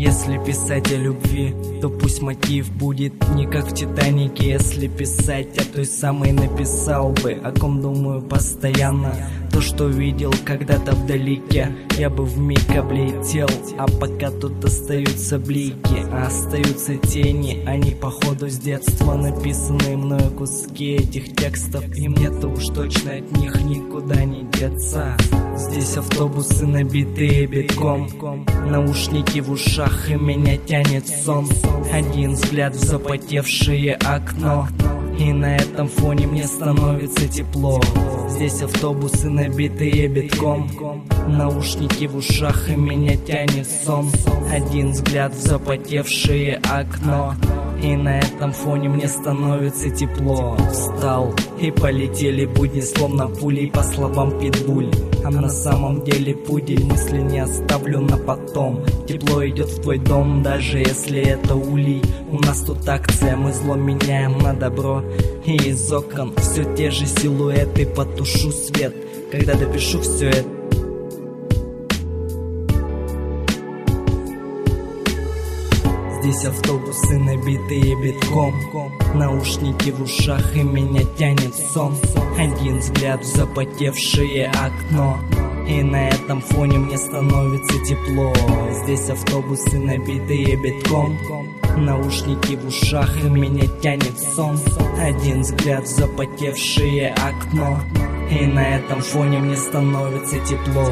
Если писать о любви, то пусть мотив будет не как в Титанике Если писать о той самой написал бы, о ком думаю постоянно То, что видел когда-то вдалеке, я бы вмиг облетел А пока тут остаются блики, а остаются тени. Они походу с детства написанные мною куски этих текстов. И мне-то уж точно от них никуда не деться. Здесь автобусы набитые битком Наушники в ушах и меня тянет сон. Один взгляд в запотевшее окно и на этом фоне мне становится тепло. Здесь автобусы набитые битком. Наушники в ушах и меня тянет сон Один взгляд в запотевшее окно. И на этом фоне мне становится тепло. Встал и полетели будни Словно пулей по словам питбуль А на самом деле пудель Мысли не оставлю на потом. Тепло идет в твой дом Даже если это улей. У нас тут акция Мы зло меняем на добро. И из окон все те же силуэты Потушу свет. Когда допишу все это Здесь автобусы набитые битком. Наушники в ушах и меня тянет сон. Один взгляд в запотевшее окно. И на этом фоне мне становится тепло. Здесь автобусы набитые битком. Наушники в ушах и меня тянет сон. Один взгляд в запотевшее окно. И на этом фоне мне становится тепло